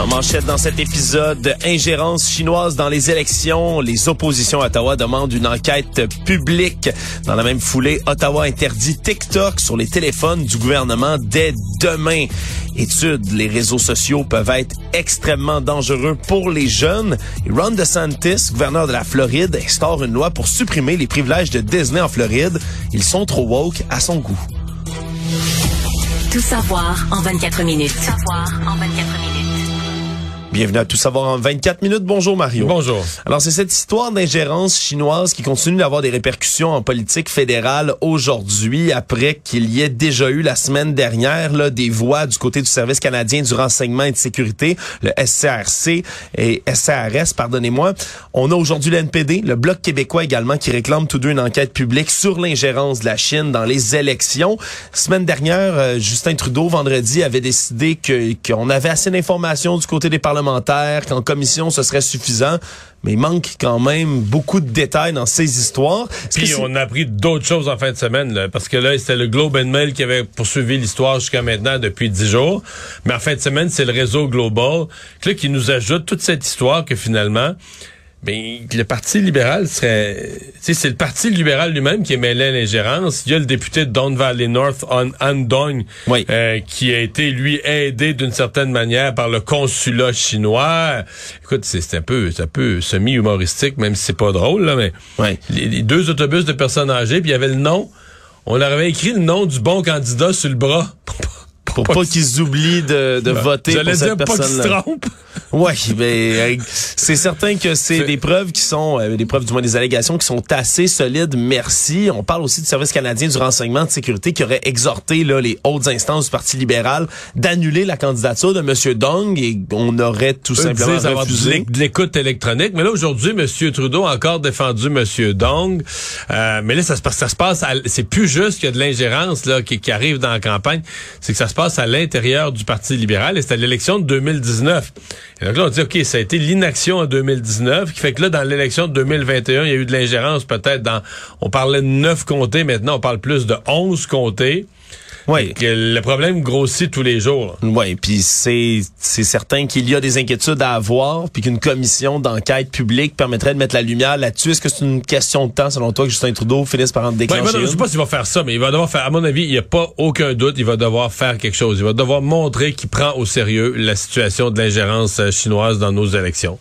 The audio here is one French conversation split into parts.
En manchette dans cet épisode, ingérence chinoise dans les élections. Les oppositions à Ottawa demandent une enquête publique. Dans la même foulée, Ottawa interdit TikTok sur les téléphones du gouvernement dès demain. Étude, les réseaux sociaux peuvent être extrêmement dangereux pour les jeunes. Ron DeSantis, gouverneur de la Floride, instaure une loi pour supprimer les privilèges de Disney en Floride. Ils sont trop woke à son goût. Tout savoir en 24 minutes. Tout savoir en 24 minutes. Bienvenue à Tout savoir en 24 minutes. Bonjour Mario. Bonjour. Alors c'est cette histoire d'ingérence chinoise qui continue d'avoir des répercussions en politique fédérale aujourd'hui après qu'il y ait déjà eu la semaine dernière là, des voix du côté du Service canadien du renseignement et de sécurité, le SCRC et SCRS, pardonnez-moi. On a aujourd'hui l'NPD, le Bloc québécois également qui réclame tous deux une enquête publique sur l'ingérence de la Chine dans les élections. Semaine dernière, euh, Justin Trudeau vendredi avait décidé que qu'on avait assez d'informations du côté des parlementaires qu'en commission ce serait suffisant, mais il manque quand même beaucoup de détails dans ces histoires. Puis on a appris d'autres choses en fin de semaine, là, parce que là, c'était le Globe and Mail qui avait poursuivi l'histoire jusqu'à maintenant depuis dix jours. Mais en fin de semaine, c'est le réseau Global là, qui nous ajoute toute cette histoire que finalement, ben, le Parti libéral serait... C'est le Parti libéral lui-même qui est mêlé à l'ingérence. Il y a le député de Don Valley North, Andong, oui. euh, qui a été, lui, aidé d'une certaine manière par le consulat chinois. Écoute, c'est un peu, un peu semi-humoristique, même si c'est pas drôle, là, mais oui. les, les, deux autobus de personnes âgées, puis il y avait le nom. On leur avait écrit le nom du bon candidat sur le bras. Pour pas, qu'ils oublient de, de voter pour cette dire personne pas qu'ils se trompent. Oui, mais c'est certain que c'est des preuves qui sont euh, des preuves du moins des allégations qui sont assez solides. Merci. On parle aussi du service canadien du renseignement de sécurité qui aurait exhorté là les hautes instances du Parti libéral d'annuler la candidature de monsieur Dong et on aurait tout Eux simplement refusé. de l'écoute électronique. Mais là aujourd'hui, monsieur Trudeau a encore défendu monsieur Dong. Euh, mais là ça se passe, ça se passe. à- C'est plus juste qu'il y a de l'ingérence là qui, qui arrive dans la campagne. C'est que ça se passe à l'intérieur du Parti libéral et c'était à l'élection de 2019. Et donc là, on dit, OK, ça a été l'inaction en 2019, qui fait que là, dans l'élection de 2021, il y a eu de l'ingérence peut-être dans... On parlait de neuf comtés, maintenant on parle plus de 11 comtés. Oui. Le problème grossit tous les jours. Oui, puis c'est c'est certain qu'il y a des inquiétudes à avoir, puis qu'une commission d'enquête publique permettrait de mettre la lumière là-dessus. Est-ce que c'est une question de temps, selon toi, que Justin Trudeau finisse par en Ouais, déclencher je une? sais pas s'il va faire ça, mais il va devoir faire, à mon avis, il n'y a pas aucun doute, il va devoir faire quelque chose. Il va devoir montrer qu'il prend au sérieux la situation de l'ingérence euh, chinoise dans nos élections.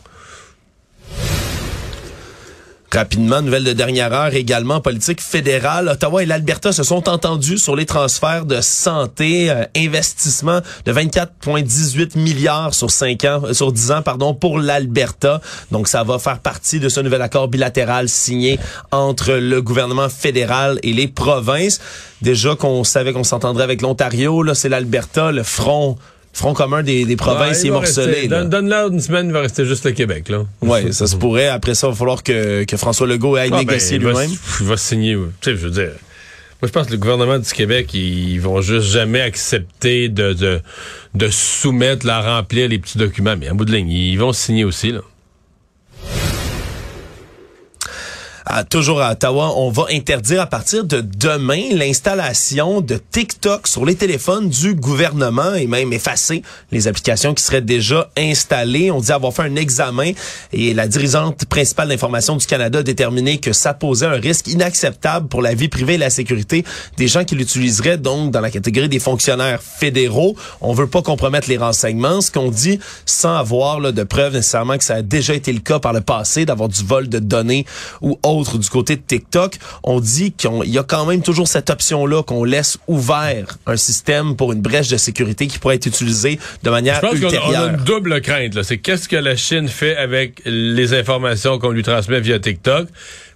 Rapidement, nouvelle de dernière heure également en politique fédérale. Ottawa et l'Alberta se sont entendus sur les transferts de santé, euh, investissement de 24,18 milliards sur 5 ans, euh, sur 10 ans, pardon, pour l'Alberta. Donc, ça va faire partie de ce nouvel accord bilatéral signé entre le gouvernement fédéral et les provinces. Déjà qu'on savait qu'on s'entendrait avec l'Ontario, là, c'est l'Alberta, le front, front commun des, des provinces, Ouais, est morcelé. Donne, donne-leur une semaine, il va rester juste le Québec, là. Ouais, ça se pourrait. Après ça, il va falloir que, que François Legault aille Ah, ben, négocier lui-même. Il va signer, tu sais, je veux dire. Moi, je pense que le gouvernement du Québec, ils vont juste jamais accepter de, de, de soumettre, la remplir les petits documents. Mais en bout de ligne, ils vont signer aussi, là. À- toujours à Ottawa, on va interdire à partir de demain l'installation de TikTok sur les téléphones du gouvernement et même effacer les applications qui seraient déjà installées. On dit avoir fait un examen et la dirigeante principale d'information du Canada a déterminé que ça posait un risque inacceptable pour la vie privée et la sécurité des gens qui l'utiliseraient donc dans la catégorie des fonctionnaires fédéraux. On veut pas compromettre les renseignements, ce qu'on dit sans avoir de preuves nécessairement que ça a déjà été le cas par le passé d'avoir du vol de données ou autre autres du côté de TikTok, on dit qu'il y a quand même toujours cette option-là qu'on laisse ouvert un système pour une brèche de sécurité qui pourrait être utilisée de manière Je pense qu'on a, ultérieure. on a une double crainte. là. C'est qu'est-ce que la Chine fait avec les informations qu'on lui transmet via TikTok?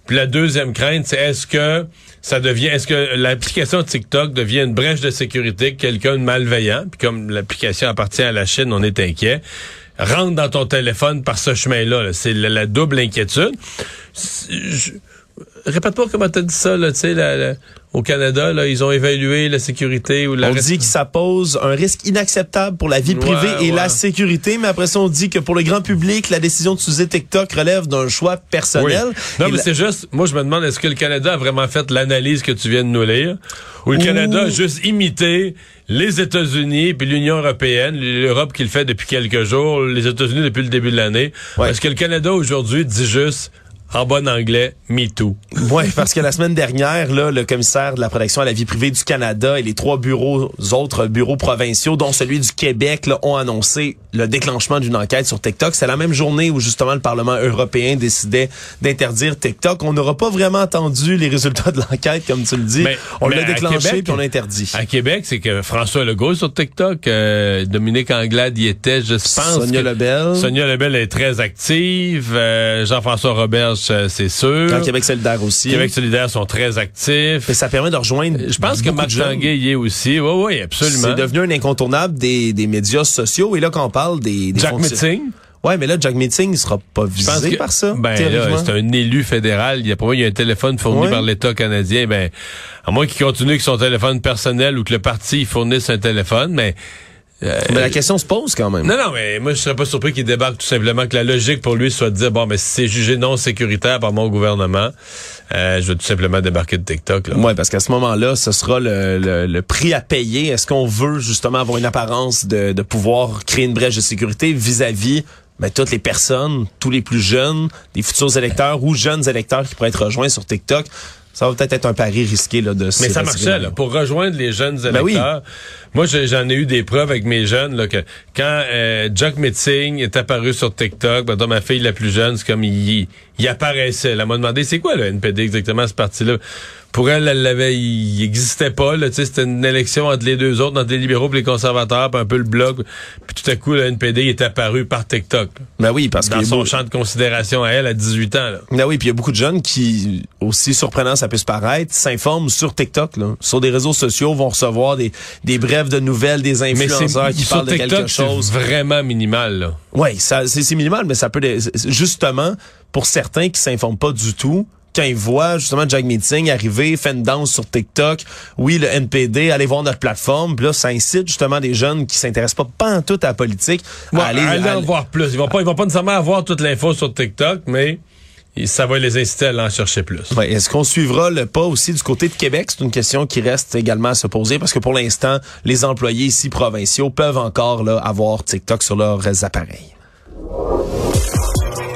Puis la deuxième crainte, c'est est-ce que ça devient, est-ce que l'application TikTok devient une brèche de sécurité, que quelqu'un de malveillant, puis comme l'application appartient à la Chine, on est inquiet, rentre dans ton téléphone par ce chemin-là. là. C'est la, la double inquiétude. C'est- je- Répète-moi comment t'as dit ça, là, tu sais, la- la- au Canada, là, ils ont évalué la sécurité ou la On dit que ça pose un risque inacceptable pour la vie privée Ouais, et ouais. la sécurité, mais après ça, on dit que pour le grand public, la décision d'utiliser TikTok relève d'un choix personnel. Oui. Non, mais la- c'est juste, moi, je me demande, est-ce que le Canada a vraiment fait l'analyse que tu viens de nous lire? Ou le Ouh. Canada a juste imité les États-Unis puis l'Union européenne, l'Europe qui le fait depuis quelques jours, les États-Unis depuis le début de l'année. Ouais. Est-ce que le Canada aujourd'hui dit juste, en bon anglais, me too? Oui, parce que la semaine dernière, là, le commissaire de la protection à la vie privée du Canada et les trois bureaux, autres bureaux provinciaux, dont celui du Québec, là, ont annoncé le déclenchement d'une enquête sur TikTok. C'est la même journée où justement le Parlement européen décidait d'interdire TikTok. On n'aura pas vraiment entendu les résultats de l'enquête, comme tu le dis. Mais- on l'a déclenché Québec- puis on l'a interdit. À Québec, c'est que François Legault sur TikTok, euh, Dominique Anglade y était, je pense. Sonia que- Lebel. Sonia Lebel est très active. euh, Jean-François Roberge, euh, c'est sûr. Dans Québec solidaire aussi. Québec solidaire sont très actifs. Et ça permet de rejoindre. Je pense que Marc. Tanguay y est aussi. Oui, oui, absolument. C'est devenu un incontournable des, des médias sociaux. Et là, quand on parle des, des Jack Meeting? Ouais, mais là, Jack Meeting, il sera pas visé que- par ça. Ben c'est un élu fédéral. Il y a moi, il y a un téléphone fourni Ouais. par l'État canadien. Ben, à moins qu'il continue avec son téléphone personnel ou que le parti fournisse un téléphone, mais. Euh, Mais la question se pose quand même. Non, non, mais moi, je serais pas surpris qu'il débarque tout simplement que la logique pour lui soit de dire, bon, mais si c'est jugé non sécuritaire par mon gouvernement, euh, je vais tout simplement débarquer de TikTok, là. Ouais, parce qu'à ce moment-là, ce sera le, le- le prix à payer. Est-ce qu'on veut justement avoir une apparence de, de pouvoir créer une brèche de sécurité vis-à-vis ben, toutes les personnes, tous les plus jeunes, les futurs électeurs ou jeunes électeurs qui pourraient être rejoints sur TikTok? Ça va peut-être être un pari risqué là, de Mais ça marchait, là. Pour rejoindre les jeunes Ben oui. électeurs. Moi, j'ai- j'en ai eu des preuves avec mes jeunes, là, que quand euh, Jack Metzing est apparu sur TikTok, ben, dans ma fille la plus jeune, c'est comme il, il apparaissait. Elle m'a demandé, c'est quoi le NPD exactement, ce parti-là? Pour elle, elle l'avait, il existait pas, c'était une élection entre les deux autres, entre les libéraux et les conservateurs, puis un peu le bloc. Puis tout à coup, le NPD est apparu par TikTok. Ben oui, parce Dans que son champ de considération à elle, à 18 ans, là. Ben oui, puis il y a beaucoup de jeunes qui, aussi surprenant ça peut se paraître, s'informent sur TikTok, là, sur des réseaux sociaux, vont recevoir des, des brèves de nouvelles, des Mais influenceurs qui sur parlent de quelque TikTok, chose. vraiment minimal, là. Oui, ça c'est minimal, mais ça peut justement pour certains qui s'informent pas du tout. Quand ils voient justement Jack Meeting arriver, fait une danse sur TikTok, oui, le NPD, allez voir notre plateforme, puis là, ça incite justement des jeunes qui s'intéressent pas pas en tout à la politique Ouais, à aller, à- en voir plus. Ils vont pas, ils vont pas nécessairement avoir toute l'info sur TikTok, mais ça va les inciter à aller en chercher plus. Ouais, Est-ce qu'on suivra le pas aussi du côté de Québec? C'est une question qui reste également à se poser parce que pour l'instant, les employés ici provinciaux peuvent encore là, avoir TikTok sur leurs appareils.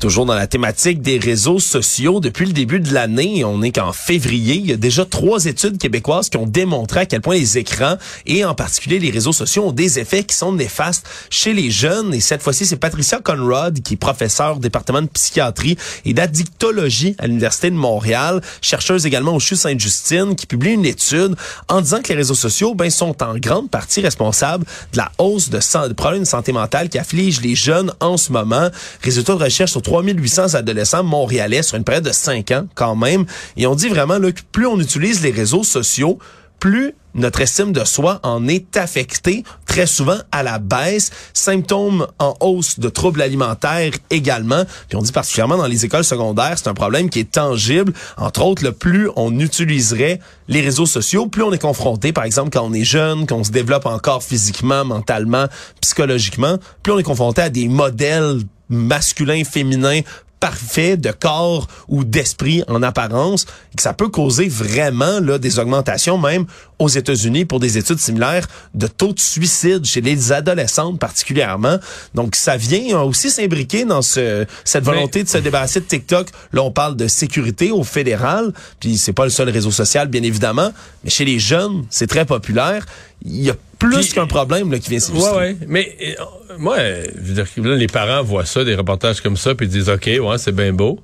Toujours dans la thématique des réseaux sociaux, depuis le début de l'année, on est qu'en février, il y a déjà trois études québécoises qui ont démontré à quel point les écrans et en particulier les réseaux sociaux ont des effets qui sont néfastes chez les jeunes. Et cette fois-ci, c'est Patricia Conrad, qui est professeure au département de psychiatrie et d'addictologie à l'Université de Montréal, chercheuse également au CHU Sainte-Justine, qui publie une étude en disant que les réseaux sociaux ben, sont en grande partie responsables de la hausse de, problèmes de santé mentale qui affligent les jeunes en ce moment. Résultat de recherche sur 3800 adolescents montréalais sur une période de 5 ans quand même. Et on dit vraiment là, que plus on utilise les réseaux sociaux, plus notre estime de soi en est affectée, très souvent à la baisse. Symptômes en hausse de troubles alimentaires également. Puis on dit particulièrement dans les écoles secondaires, c'est un problème qui est tangible. Entre autres, le plus on utiliserait les réseaux sociaux, plus on est confronté, par exemple, quand on est jeune, qu'on se développe encore physiquement, mentalement, psychologiquement, plus on est confronté à des modèles masculins, féminins, parfait de corps ou d'esprit en apparence, et que ça peut causer vraiment là, des augmentations même aux États-Unis pour des études similaires de taux de suicide chez les adolescentes particulièrement. Donc, ça vient aussi s'imbriquer dans ce, cette volonté de se débarrasser de TikTok. Là, on parle de sécurité au fédéral, puis c'est pas le seul réseau social, bien évidemment, mais chez les jeunes, c'est très populaire. Il y a plus qu'un problème là, qui vient s'illustrer. Ouais, ouais. Mais euh, moi, je veux dire, là, les parents voient ça, des reportages comme ça, puis ils disent, OK, ouais, c'est bien beau,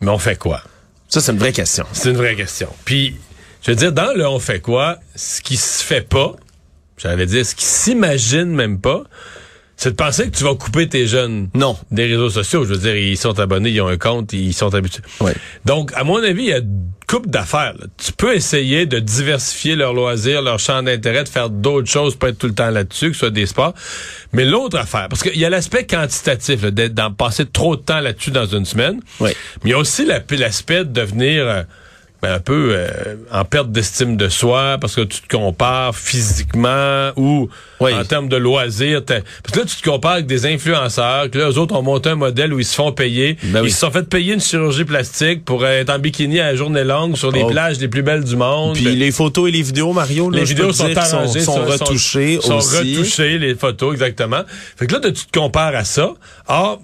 mais on fait quoi? Ça, c'est une vraie question. C'est une vraie question. Puis, je veux dire, dans le on fait quoi, ce qui se fait pas, j'allais dire, ce qui s'imagine même pas, c'est de penser que tu vas couper tes jeunes non. des réseaux sociaux. Je veux dire, ils sont abonnés, ils ont un compte, ils sont habitués. Ouais. Donc, à mon avis, il y a une couple d'affaires. là. Tu peux essayer de diversifier leurs loisirs, leur champ d'intérêt, de faire d'autres choses, pas être tout le temps là-dessus, que ce soit des sports. Mais l'autre affaire, parce qu'il y a l'aspect quantitatif, là, d'être, d'en passer trop de temps là-dessus dans une semaine. Oui. Mais il y a aussi la- l'aspect de devenir euh, ben, un peu euh, en perte d'estime de soi parce que tu te compares physiquement ou Oui. en termes de loisirs. Parce que là, tu te compares avec des influenceurs, que là, eux autres ont monté un modèle où ils se font payer. Ben ils oui. se sont fait payer une chirurgie plastique pour être en bikini à la journée longue sur les Oh. plages les plus belles du monde. Puis les photos et les vidéos, Mario, là, Les vidéos sont arrangées, sont, sont retouchées sont aussi. retouchées, les photos, exactement. Fait que là, tu te compares à ça. Or,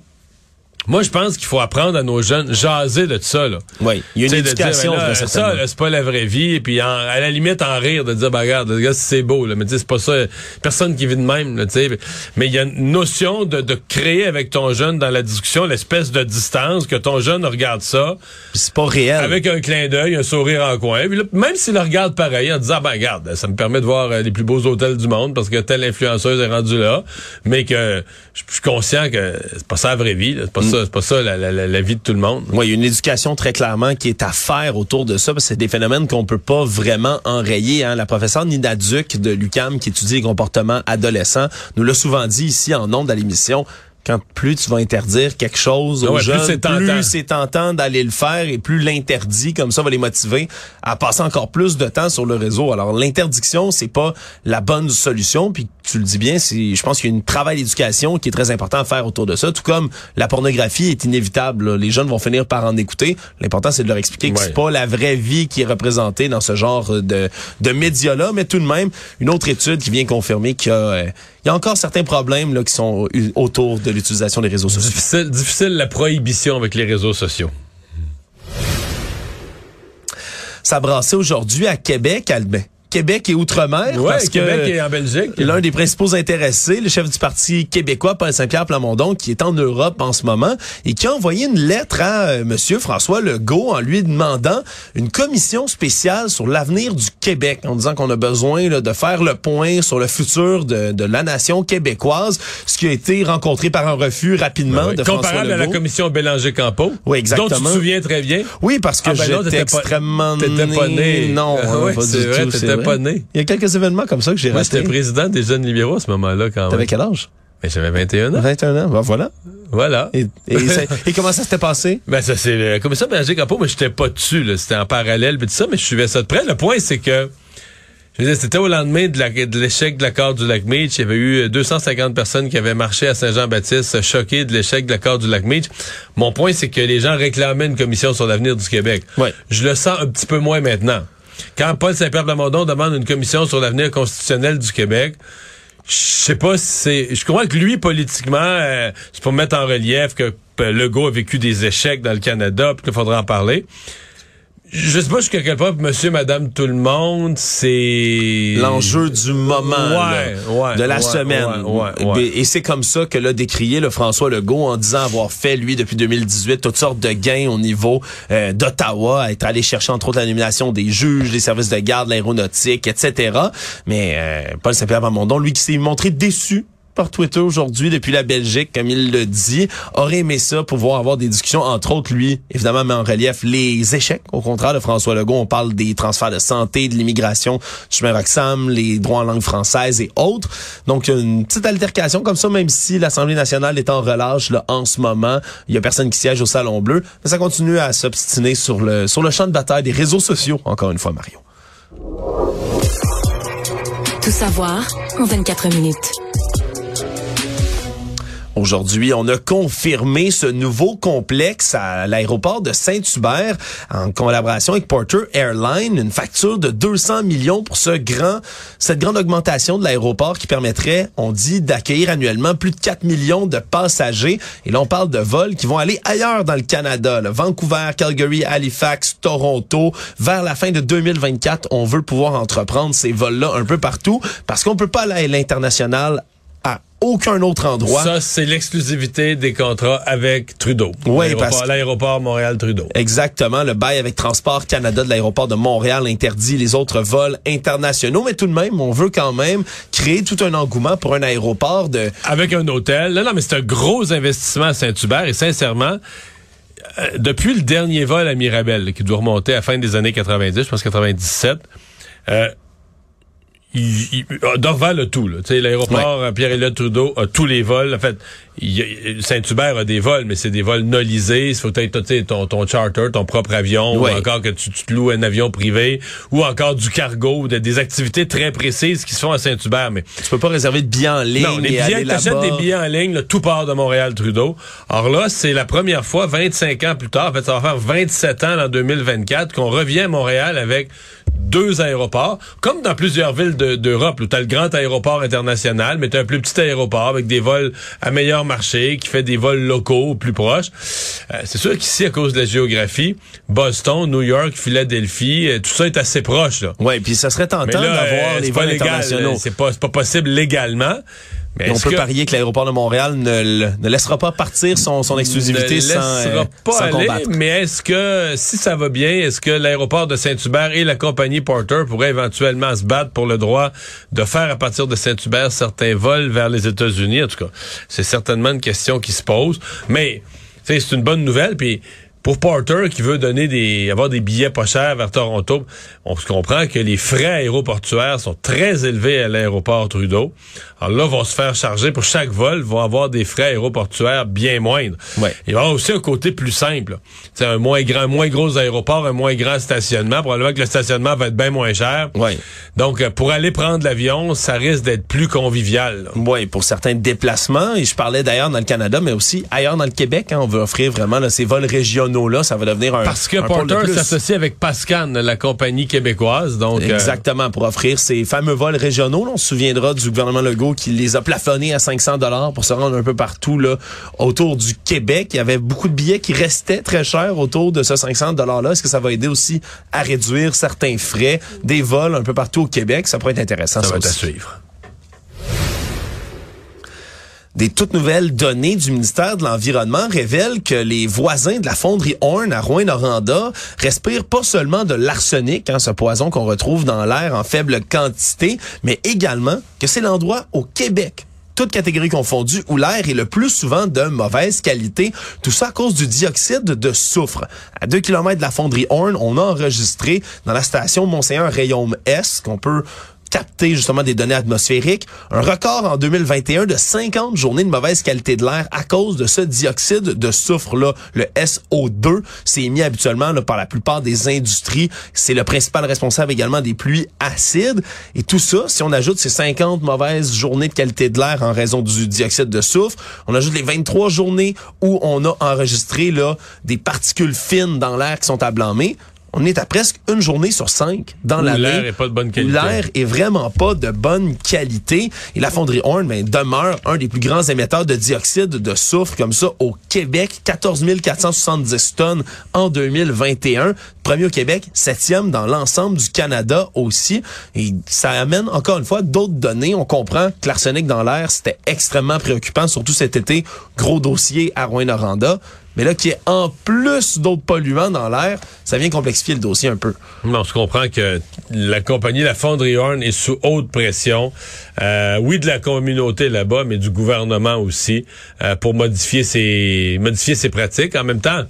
moi, je pense qu'il faut apprendre à nos jeunes jaser de ça, là. Oui, il y a une éducation. dire, là, ça, c'est pas la vraie vie. Et puis, en- à la limite, en rire, de dire, bah, regarde, c'est beau, là. Mais tu sais, c'est pas ça. Personne qui vit de même, là, tu sais. Mais il y a une notion de, de créer avec ton jeune dans la discussion l'espèce de distance, que ton jeune regarde ça, Puis c'est pas réel. avec un clin d'œil, un sourire en coin. Puis là, même s'il le regarde pareil, en disant, ben, regarde, ça me permet de voir euh, les plus beaux hôtels du monde parce que telle influenceuse est rendue là. Mais que je suis conscient que c'est pas ça la vraie vie, là. C'est pas ça, c'est pas ça la, la- la- vie de tout le monde. Oui, il y a une éducation très clairement qui est à faire autour de ça, parce que c'est des phénomènes qu'on peut pas vraiment enrayer. Hein. La professeure Nina Duc de l'UCAM, qui étudie les comportements adolescents, nous l'a souvent dit ici en nombre à l'émission. Quand plus tu vas interdire quelque chose aux ouais, plus c'est tentant. plus c'est tentant d'aller le faire et plus l'interdit, comme ça, va les motiver à passer encore plus de temps sur le réseau. Alors, l'interdiction, c'est pas la bonne solution. Puis, tu le dis bien, c'est, je pense qu'il y a un travail d'éducation qui est très important à faire autour de ça. Tout comme la pornographie est inévitable. là. Les jeunes vont finir par en écouter. L'important, c'est de leur expliquer que c'est pas la vraie vie qui est représentée dans ce genre de, de médias-là. Mais tout de même, une autre étude qui vient confirmer qu'il y a, euh, il y a encore certains problèmes là, qui sont autour de l'utilisation des réseaux sociaux. Difficile, difficile la prohibition avec les réseaux sociaux. Ça a brassé aujourd'hui à Québec, Albin. Québec et Outre-mer. Ouais, parce Québec que et en Belgique. L'un des principaux intéressés, le chef du Parti québécois, Paul Saint-Pierre Plamondon, qui est en Europe en ce moment et qui a envoyé une lettre à euh, Monsieur François Legault en lui demandant une commission spéciale sur l'avenir du Québec, en disant qu'on a besoin là, de faire le point sur le futur de, de la nation québécoise, ce qui a été rencontré par un refus rapidement de François Comparable à la commission Bélanger-Campo. Oui, exactement. Dont tu te souviens très bien. Oui, parce que Ah, ben j'étais extrêmement t'étais pas né. Non, ouais, c'est vrai, t'étais vrai. pas né. Il y a quelques événements comme ça que j'ai Moi, j'étais président des jeunes libéraux à ce moment-là, quand T'avais même. quel âge? Mais j'avais 21 ans. 21 ans. Ben voilà. Voilà. Et, et, ça- et comment ça s'était passé? Ben ça c'est la commission Bélanger-Campo, mais j'étais pas dessus, là. C'était en parallèle, puis tout ça, mais je suivais ça de près. Le point, c'est que je veux dire, c'était au lendemain de l'échec de l'accord du lac Meach. Il y avait eu 250 personnes qui avaient marché à Saint-Jean-Baptiste, choquées de l'échec de l'accord du lac Meach. Mon point, c'est que les gens réclamaient une commission sur l'avenir du Québec. Ouais. Je le sens un petit peu moins maintenant. Quand Paul Saint-Pierre Plamondon demande une commission sur l'avenir constitutionnel du Québec, je sais pas si c'est. Je crois que lui, politiquement, euh, c'est pour mettre en relief que Legault a vécu des échecs dans le Canada, puis qu'il faudra en parler. Je sais pas jusqu'à quel point monsieur, madame, tout le monde, c'est L'enjeu du moment, Ouais, là, ouais, de la ouais, semaine. ouais, ouais, ouais. Et c'est comme ça que l'a décrié le François Legault en disant avoir fait, lui, depuis 2018, toutes sortes de gains au niveau euh, d'Ottawa, être allé chercher, entre autres, la nomination des juges, des services de garde, l'aéronautique, etc. Mais euh, Paul Saint-Pierre Plamondon, lui, qui s'est montré déçu par Twitter aujourd'hui depuis la Belgique, comme il le dit, aurait aimé ça, pouvoir avoir des discussions, entre autres, lui, évidemment, met en relief les échecs, au contraire de François Legault. On parle des transferts de santé, de l'immigration, du chemin Roxham, les droits en langue française et autres. Donc, une petite altercation comme ça, même si l'Assemblée nationale est en relâche là, en ce moment. Il y a personne qui siège au Salon Bleu. Mais ça continue à s'obstiner sur le, sur le champ de bataille des réseaux sociaux, encore une fois, Mario. Tout savoir en 24 minutes. Aujourd'hui, on a confirmé ce nouveau complexe à l'aéroport de Saint-Hubert en collaboration avec Porter Airlines, une facture de 200 millions pour ce grand, cette grande augmentation de l'aéroport qui permettrait, on dit, d'accueillir annuellement plus de 4 millions de passagers. Et là, on parle de vols qui vont aller ailleurs dans le Canada, Vancouver, Calgary, Halifax, Toronto. Vers la fin de 2024, on veut pouvoir entreprendre ces vols-là un peu partout parce qu'on peut pas aller à l'international aucun autre endroit. Ça, c'est l'exclusivité des contrats avec Trudeau. Oui, parce que- L'aéroport Montréal-Trudeau. Exactement. Le bail avec Transport Canada de l'aéroport de Montréal interdit les autres vols internationaux, mais tout de même, on veut quand même créer tout un engouement pour un aéroport de... Avec un hôtel. Non, non, mais c'est un gros investissement à Saint-Hubert et sincèrement, euh, depuis le dernier vol à Mirabel, qui doit remonter à la fin des années 90, je pense 97, euh, il, il- ah, Dorval a tout. là. Tu sais, L'aéroport euh, Pierre-Éliott Trudeau a tous les vols. En fait, Saint-Hubert a des vols, mais c'est des vols nolisés. Il faut être tu sais, ton, ton charter, ton propre avion, Ouais. ou encore que tu, tu te loues un avion privé, ou encore du cargo, de- des activités très précises qui se font à Saint-Hubert. Mais Tu peux pas réserver de billets en ligne non, les et billets, t'achètes des billets en ligne, là, tout part de Montréal-Trudeau. Alors là, c'est la première fois, 25 ans plus tard, en fait, ça va faire 27 ans en 2024, qu'on revient à Montréal avec deux aéroports, comme dans plusieurs villes de- d'Europe, où tu as le grand aéroport international, mais tu as un plus petit aéroport avec des vols à meilleur marché, qui fait des vols locaux plus proches. Euh, c'est sûr qu'ici, à cause de la géographie, Boston, New York, Philadelphie, euh, tout ça est assez proche. Là. Ouais, puis ça serait tentant d'avoir euh, les vols légal, internationaux. euh, c'est pas, c'est pas possible légalement. Mais on peut que- parier que l'aéroport de Montréal ne, ne laissera pas partir son, son exclusivité ne sans, laissera euh, pas sans aller, combattre. mais est-ce que, si ça va bien, est-ce que l'aéroport de Saint-Hubert et la compagnie Porter pourraient éventuellement se battre pour le droit de faire à partir de Saint-Hubert certains vols vers les États-Unis? En tout cas, c'est certainement une question qui se pose. Mais, c'est une bonne nouvelle, puis pour Porter qui veut donner des avoir des billets pas chers vers Toronto, on se comprend que les frais aéroportuaires sont très élevés à l'aéroport Trudeau. Alors là, vont se faire charger pour chaque vol, vont avoir des frais aéroportuaires bien moindres. Ouais. Il va y avoir aussi un côté plus simple. C'est un moins grand, moins gros aéroport, un moins grand stationnement. Probablement que le stationnement va être bien moins cher. Ouais. Donc, euh, pour aller prendre l'avion, ça risque d'être plus convivial. Oui, pour certains déplacements. Et je parlais d'ailleurs dans le Canada, mais aussi ailleurs dans le Québec. hein, on veut offrir vraiment là, ces vols Ça va devenir un Parce que un Porter s'associe avec Pascan, la compagnie québécoise. Donc, euh, Exactement, pour offrir ces fameux vols régionaux. Là, on se souviendra du gouvernement Legault qui les a plafonnés à 500 dollars pour se rendre un peu partout là autour du Québec. Il y avait beaucoup de billets qui restaient très chers autour de ce 500 dollars-là. Est-ce que ça va aider aussi à réduire certains frais des vols un peu partout au Québec? Ça pourrait être intéressant. ça va être à suivre. Des toutes nouvelles données du ministère de l'Environnement révèlent que les voisins de la fonderie Horn à Rouen-Noranda respirent pas seulement de l'arsenic, hein, ce poison qu'on retrouve dans l'air en faible quantité, mais également que c'est l'endroit au Québec toutes catégories confondues, où l'air est le plus souvent de mauvaise qualité. Tout ça à cause du dioxyde de soufre. À 2 km de la fonderie Horn, on a enregistré dans la station Mont-Saint-Un Rayaume S, qu'on peut capter justement des données atmosphériques, un record en 2021 de 50 journées de mauvaise qualité de l'air à cause de ce dioxyde de soufre-là, le SO2. C'est émis habituellement par la plupart des industries. C'est le principal responsable également des pluies acides. Et tout ça, si on ajoute ces 50 mauvaises journées de qualité de l'air en raison du dioxyde de soufre, on ajoute les 23 journées où on a enregistré là, des particules fines dans l'air qui sont à blâmer, on est à presque une journée sur cinq dans l'année. l'air est pas de bonne qualité. L'air est vraiment pas de bonne qualité. Et la fonderie Horn ben, demeure un des plus grands émetteurs de dioxyde de soufre comme ça au Québec. 14 470 tonnes en 2021. Premier au Québec, septième dans l'ensemble du Canada aussi. Et ça amène encore une fois d'autres données. On comprend que l'arsenic dans l'air, c'était extrêmement préoccupant, surtout cet été. Gros dossier à Rouen-Noranda. Mais là, qu'il y ait en plus d'autres polluants dans l'air, ça vient complexifier le dossier un peu. On se comprend que la compagnie, la fonderie Horn, est sous haute pression. Euh, oui, de la communauté là-bas, mais du gouvernement aussi, euh, pour modifier ses, modifier ses pratiques. En même temps,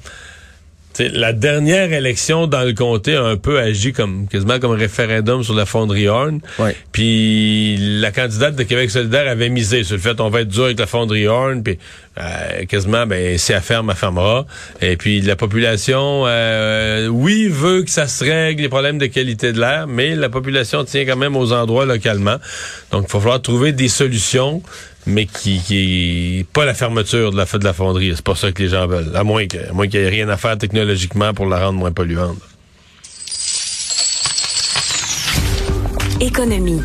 t'sais, la dernière élection dans le comté a un peu agi comme quasiment comme référendum sur la fonderie Horn. Ouais. Puis la candidate de Québec solidaire avait misé sur le fait on va être dur avec la fonderie Horn, puis euh, quasiment ben si elle ferme, elle fermera. Et puis la population, euh, oui, veut que ça se règle les problèmes de qualité de l'air, mais la population tient quand même aux endroits localement. Donc il va falloir trouver des solutions. Mais qui, qui est pas la fermeture de la de la fonderie. C'est pas ça que les gens veulent. À moins que, à moins qu'il n'y ait rien à faire technologiquement pour la rendre moins polluante. Économie.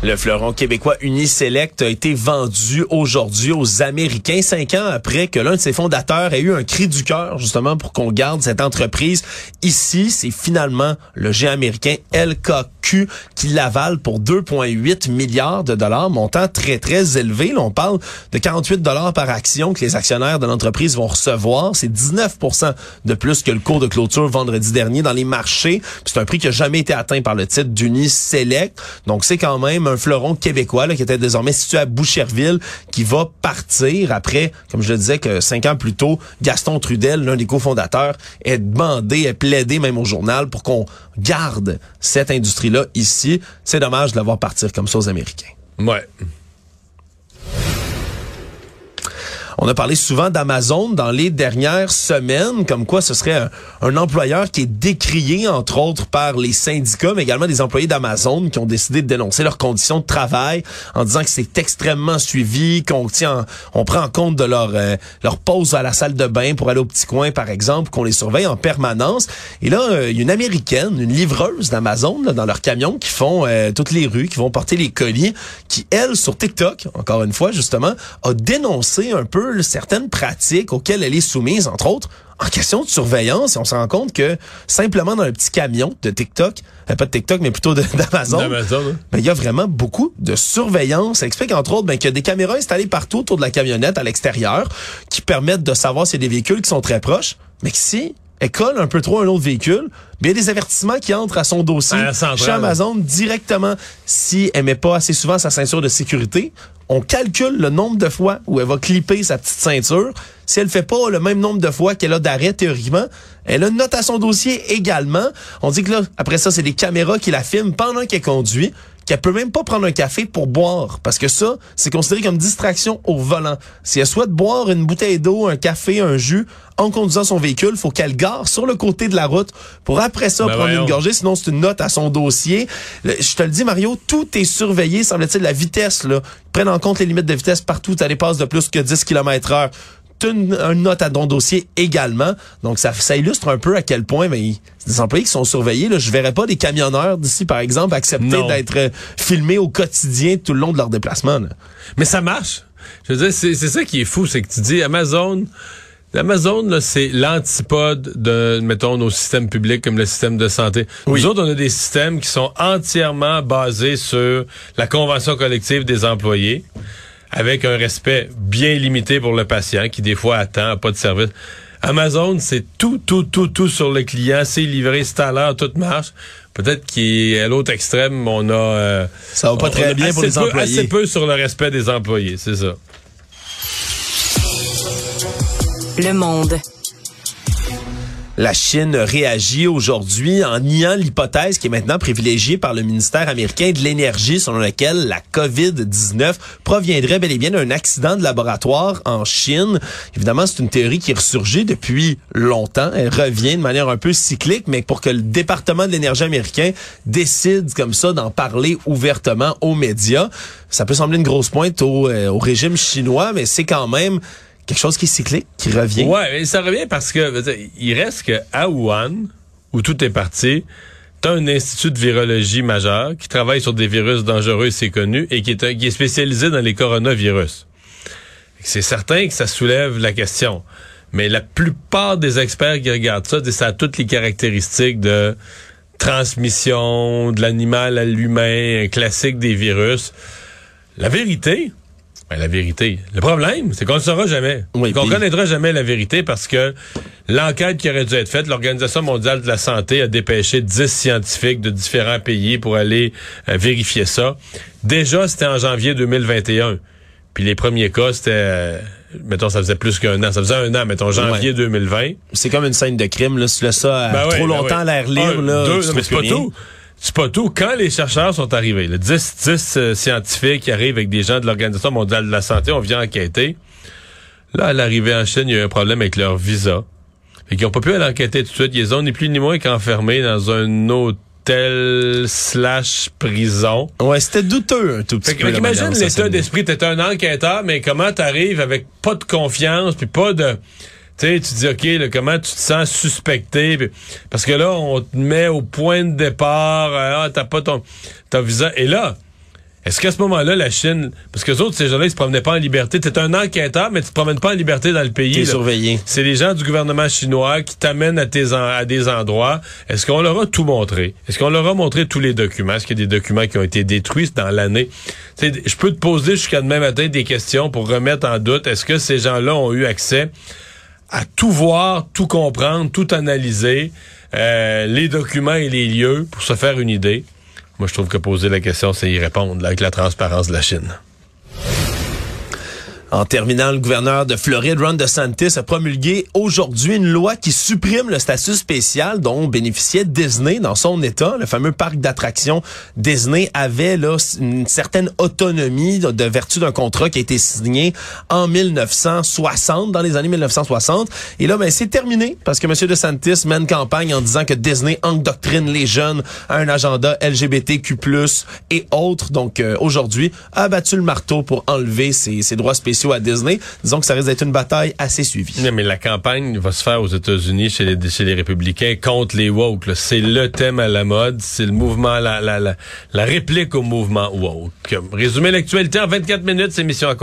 Le fleuron québécois Uniselect a été vendu aujourd'hui aux Américains cinq ans après que l'un de ses fondateurs ait eu un cri du cœur justement pour qu'on garde cette entreprise ici. C'est finalement le géant américain Qui l'avale pour 2,8 milliards de dollars, montant très très élevé. Là, on parle de 48 dollars par action que les actionnaires de l'entreprise vont recevoir. C'est 19 de plus que le cours de clôture vendredi dernier dans les marchés. C'est un prix qui a jamais été atteint par le titre d'Uniselect. Donc c'est quand même un fleuron québécois qui était désormais situé à Boucherville, qui va partir après, comme je le disais, que cinq ans plus tôt, Gaston Trudel, l'un des cofondateurs, est demandé, est plaidé même au journal pour qu'on garde cette industrie-là ici. C'est dommage de la voir partir comme ça aux Américains. Ouais. On a parlé souvent d'Amazon dans les dernières semaines, comme quoi ce serait un, employeur qui est décrié, entre autres, par les syndicats, mais également des employés d'Amazon qui ont décidé de dénoncer leurs conditions de travail en disant que c'est extrêmement suivi, qu'on tient, on prend en compte de leur, euh, leur pause à la salle de bain pour aller au petit coin, par exemple, qu'on les surveille en permanence. Et là, euh, il y a une américaine, une livreuse d'Amazon dans leur camion qui font euh, toutes les rues, qui vont porter les colis, qui, elle, sur TikTok, encore une fois, justement, a dénoncé un peu certaines pratiques auxquelles elle est soumise, entre autres, en question de surveillance. Et on se rend compte que simplement dans le petit camion de TikTok, euh, pas de TikTok, mais plutôt d'Amazon, hein. ben, il y a vraiment beaucoup de surveillance. Ça explique entre autres ben, qu'il y a des caméras installées partout autour de la camionnette à l'extérieur qui permettent de savoir s'il y a des véhicules qui sont très proches. Mais que si elle colle un peu trop un autre véhicule, bien, il y a des avertissements qui entrent à son dossier chez Amazon directement. Si elle met pas assez souvent sa ceinture de sécurité, on calcule le nombre de fois où elle va clipper sa petite ceinture. Si elle fait pas le même nombre de fois qu'elle a d'arrêt théoriquement, elle a une note à son dossier également. On dit que là, après ça, c'est des caméras qui la filment pendant qu'elle conduit qu'elle peut même pas prendre un café pour boire parce que ça, c'est considéré comme distraction au volant. Si elle souhaite boire une bouteille d'eau, un café, un jus en conduisant son véhicule, faut qu'elle gare sur le côté de la route pour après ça Ben prendre voyons. une gorgée, sinon c'est une note à son dossier. Je te le dis Mario, tout est surveillé, semble-t-il la vitesse là, Ils prennent en compte les limites de vitesse partout, ça dépasse de plus que 10 km/h. Une, une note à ton dossier également. Donc, ça, ça illustre un peu à quel point mais, c'est des employés qui sont surveillés. Là. Je verrais pas des camionneurs d'ici, par exemple, accepter d'être euh, filmés au quotidien tout le long de leur déplacement. là. Mais ça marche. Je veux dire, c'est c'est ça qui est fou, c'est que tu dis Amazon. Amazon, là, c'est l'antipode de, mettons, nos systèmes publics comme le système de santé. Oui. Nous autres, on a des systèmes qui sont entièrement basés sur la convention collective des employés, avec un respect bien limité pour le patient, qui des fois attend, pas de service. Amazon, c'est tout, tout, tout, tout sur le client, c'est livré, c'est à l'heure, tout marche. Peut-être qu'à l'autre extrême, on a... euh, Ça va pas on très bien pour les peu- employés. Assez peu sur le respect des employés, c'est ça. Le monde. La Chine réagit aujourd'hui en niant l'hypothèse qui est maintenant privilégiée par le ministère américain de l'énergie selon laquelle la COVID-19 proviendrait bel et bien d'un accident de laboratoire en Chine. Évidemment, c'est une théorie qui est ressurgie depuis longtemps. Elle revient de manière un peu cyclique, mais pour que le département de l'énergie américain décide comme ça d'en parler ouvertement aux médias, ça peut sembler une grosse pointe au, euh, au régime chinois, mais c'est quand même quelque chose qui est cyclique, qui revient. Ouais, mais ça revient parce que il reste que à Wuhan, où tout est parti, t'as un institut de virologie majeur qui travaille sur des virus dangereux, c'est connu, et qui est, qui est spécialisé dans les coronavirus. C'est certain que ça soulève la question. Mais la plupart des experts qui regardent ça, disent ça a toutes les caractéristiques de transmission de l'animal à l'humain, un classique des virus. La vérité, ben, la vérité. Le problème, c'est qu'on ne saura jamais. Oui, qu'on puis- connaîtra jamais la vérité parce que l'enquête qui aurait dû être faite, l'Organisation mondiale de la santé a dépêché 10 scientifiques de différents pays pour aller euh, vérifier ça. Déjà, c'était en janvier 2021. Puis les premiers cas, c'était, euh, mettons, ça faisait plus qu'un an. Ça faisait un an, mettons, janvier Ouais. 2020. C'est comme une scène de crime, là. Si tu laisses ça euh, Ben trop oui, ben longtemps oui. à l'air libre, Un, là. deux, mais c'est pas rien. tout. C'est pas tout. Quand les chercheurs sont arrivés, le 10, 10 euh, scientifiques qui arrivent avec des gens de l'Organisation mondiale de la santé, on vient enquêter. Là, à l'arrivée en Chine, il y a eu un problème avec leur visa. Fait qu'ils n'ont pas pu aller enquêter tout de suite. Ils ont ni plus ni moins qu'enfermés dans un hôtel slash prison. Ouais, c'était douteux un tout petit Fait peu. fait ça l'état d'esprit, t'es un enquêteur, mais comment t'arrives avec pas de confiance, puis pas de... Tu sais, tu te dis, OK, là, comment tu te sens suspecté? puis- parce que là, on te met au point de départ, euh, ah, t'as pas ton, ton visa. Et là, est-ce qu'à ce moment-là, la Chine... Parce que les autres, ces gens-là, ils se promenaient pas en liberté. T'es un enquêteur, mais tu te promènes pas en liberté dans le pays. T'es surveillé. C'est les gens du gouvernement chinois qui t'amènent à, tes en- à des endroits. Est-ce qu'on leur a tout montré? Est-ce qu'on leur a montré tous les documents? Est-ce qu'il y a des documents qui ont été détruits dans l'année? Je peux te poser jusqu'à demain matin des questions pour remettre en doute. Est-ce que ces gens-là ont eu accès à tout voir, tout comprendre, tout analyser, euh, les documents et les lieux pour se faire une idée? Moi, je trouve que poser la question, c'est y répondre avec la transparence de la Chine. En terminant, le gouverneur de Floride, Ron DeSantis, a promulgué aujourd'hui une loi qui supprime le statut spécial dont bénéficiait Disney dans son État. Le fameux parc d'attractions Disney avait là une certaine autonomie de, vertu d'un contrat qui a été signé en 1960, dans les années 1960. Et là, ben, c'est terminé parce que M. DeSantis mène campagne en disant que Disney endoctrine les jeunes à un agenda LGBTQ+, et autres. Donc, euh, aujourd'hui, a battu le marteau pour enlever ces, ces droits spéciaux à Disney. Disons que ça risque d'être une bataille assez suivie. Mais la campagne va se faire aux États-Unis chez les, chez les républicains contre les woke. C'est le thème à la mode. C'est le mouvement, la, la, la, la réplique au mouvement woke. Résumer l'actualité en 24 minutes, c'est mission à